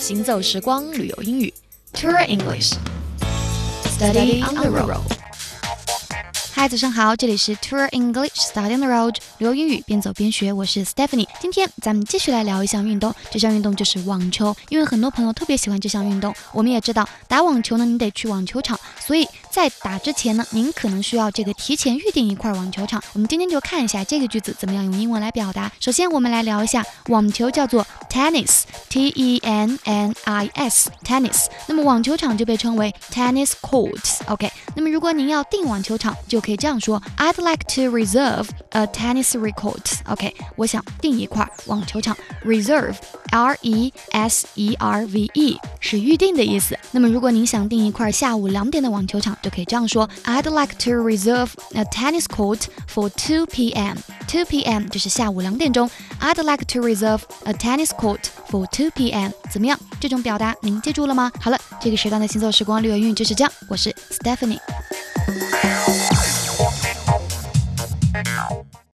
行走时光旅游英语，Tour English，Study on the road。嗨，早上好，这里是 Tour English Study on the Road，旅游英语边走边学，我是 Stephanie。今天咱们继续来聊一项运动，这项运动就是网球，因为很多朋友特别喜欢这项运动。我们也知道，打网球呢，你得去网球场，所以在打之前呢，您可能需要这个提前预定一块网球场。我们今天就看一下这个句子怎么样用英文来表达。首先，我们来聊一下网球叫做 tennis，t e n n i s，tennis。那么网球场就被称为 tennis courts，OK。那么如果您要订网球场，就可以这样说：I'd like to reserve a tennis court. OK，我想订一块网球场。reserve R E S E R V E 是预定的意思。那么如果您想订一块下午两点的网球场，就可以这样说：I'd like to reserve a tennis court for 2 p.m. Two p.m. 就是下午两点钟。I'd like to reserve a tennis court for 2 p.m. 怎么样？这种表达您记住了吗？好了，这个时段的行走时光旅游英语就是这样。我是 Stephanie。